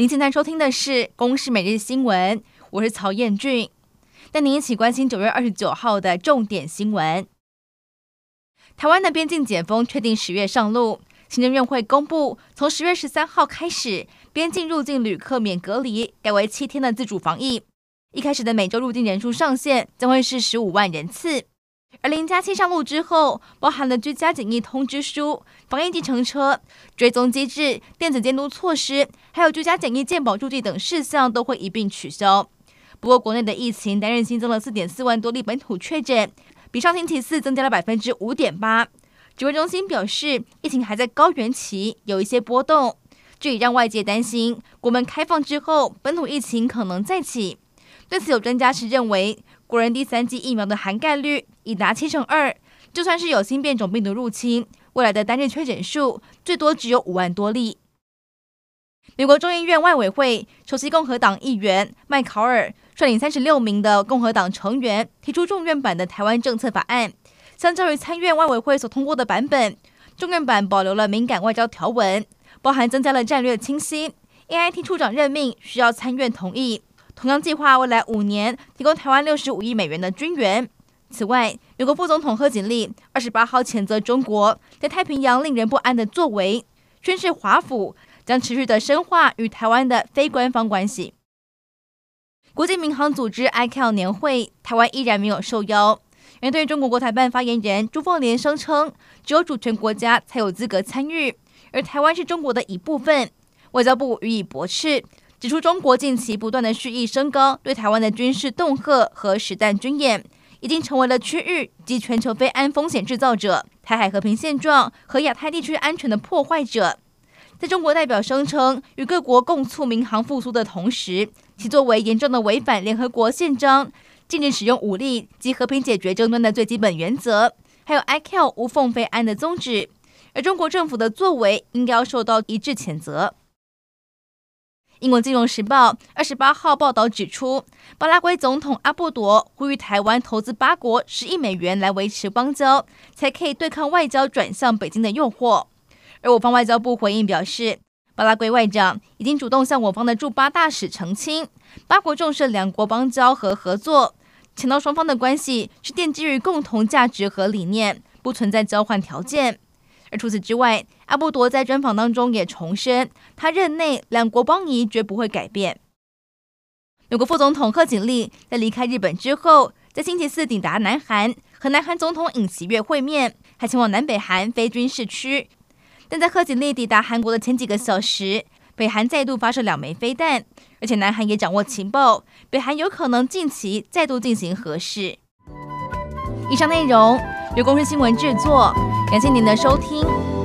您现在收听的是《公视每日新闻》，我是曹彦俊，带您一起关心九月二十九号的重点新闻。台湾的边境解封确定十月上路，行政院会公布，从十月十三号开始，边境入境旅客免隔离，改为七天的自主防疫。一开始的每周入境人数上限将会是十五万人次。而零加七上路之后，包含了居家检疫通知书、防疫计程车、追踪机制、电子监督措施，还有居家检疫健保助剂等事项都会一并取消。不过，国内的疫情单日新增了四点四万多例本土确诊，比上星期四增加了百分之五点八。指挥中心表示，疫情还在高原期，有一些波动，这也让外界担心国门开放之后，本土疫情可能再起。对此，有专家是认为。国人第三剂疫苗的涵盖率已达七成二，就算是有新变种病毒入侵，未来的单日确诊数最多只有五万多例。美国众议院外委会首席共和党议员麦考尔率领三十六名的共和党成员提出众院版的台湾政策法案，相较于参院外委会所通过的版本，众院版保留了敏感外交条文，包含增加了战略清晰，AIT 处长任命需要参院同意。同样计划未来五年提供台湾六十五亿美元的军援。此外，美国副总统贺锦丽二十八号谴责中国在太平洋令人不安的作为，宣示华府将持续的深化与台湾的非官方关系。国际民航组织 ICAO 年会，台湾依然没有受邀。面对中国国台办发言人朱凤莲声称，只有主权国家才有资格参与，而台湾是中国的一部分，外交部予以驳斥。指出，中国近期不断的蓄意升高对台湾的军事恫吓和实弹军演，已经成为了区域及全球非安风险制造者、台海和平现状和亚太地区安全的破坏者。在中国代表声称与各国共促民航复苏的同时，其作为严重的违反联合国宪章、禁止使用武力及和平解决争端的最基本原则，还有 ICAO 无缝飞安的宗旨。而中国政府的作为应该要受到一致谴责。英国金融时报二十八号报道指出，巴拉圭总统阿布多呼吁台湾投资八国十亿美元来维持邦交，才可以对抗外交转向北京的诱惑。而我方外交部回应表示，巴拉圭外长已经主动向我方的驻巴大使澄清，八国重视两国邦交和合作，强调双方的关系是奠基于共同价值和理念，不存在交换条件。而除此之外，阿布多在专访当中也重申，他任内两国邦谊绝不会改变。美国副总统贺锦丽在离开日本之后，在星期四抵达南韩，和南韩总统尹锡悦会面，还前往南北韩非军事区。但在贺锦丽抵达韩国的前几个小时，北韩再度发射两枚飞弹，而且南韩也掌握情报，北韩有可能近期再度进行核试。以上内容由公视新闻制作。感谢您的收听。